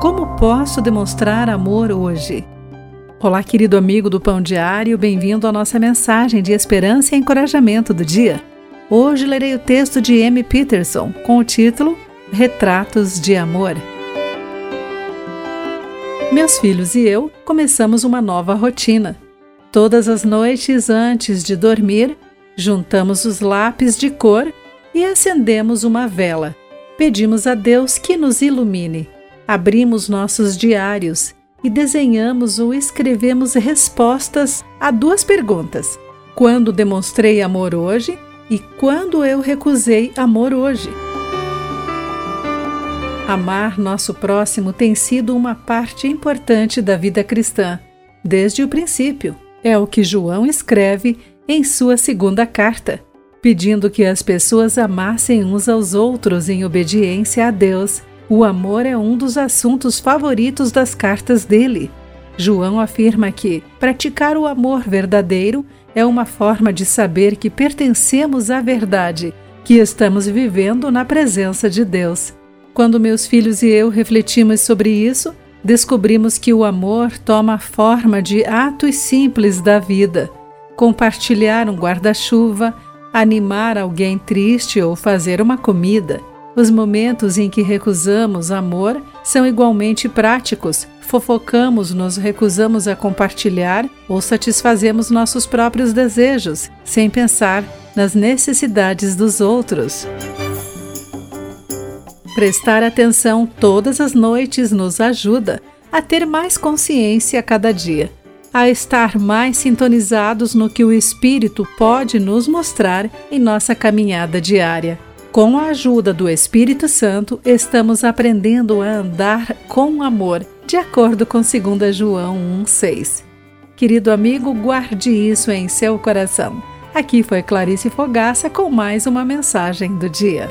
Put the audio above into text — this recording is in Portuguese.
Como posso demonstrar amor hoje? Olá, querido amigo do Pão Diário, bem-vindo à nossa mensagem de esperança e encorajamento do dia. Hoje lerei o texto de M. Peterson com o título Retratos de Amor. Meus filhos e eu começamos uma nova rotina. Todas as noites antes de dormir, juntamos os lápis de cor e acendemos uma vela. Pedimos a Deus que nos ilumine. Abrimos nossos diários e desenhamos ou escrevemos respostas a duas perguntas: quando demonstrei amor hoje e quando eu recusei amor hoje. Amar nosso próximo tem sido uma parte importante da vida cristã, desde o princípio. É o que João escreve em sua segunda carta, pedindo que as pessoas amassem uns aos outros em obediência a Deus. O amor é um dos assuntos favoritos das cartas dele. João afirma que praticar o amor verdadeiro é uma forma de saber que pertencemos à verdade, que estamos vivendo na presença de Deus. Quando meus filhos e eu refletimos sobre isso, descobrimos que o amor toma a forma de atos simples da vida. Compartilhar um guarda-chuva, animar alguém triste ou fazer uma comida. Os momentos em que recusamos amor são igualmente práticos. Fofocamos, nos recusamos a compartilhar ou satisfazemos nossos próprios desejos, sem pensar nas necessidades dos outros. Prestar atenção todas as noites nos ajuda a ter mais consciência a cada dia, a estar mais sintonizados no que o Espírito pode nos mostrar em nossa caminhada diária. Com a ajuda do Espírito Santo, estamos aprendendo a andar com amor, de acordo com 2 João 1,6. Querido amigo, guarde isso em seu coração. Aqui foi Clarice Fogaça com mais uma mensagem do dia.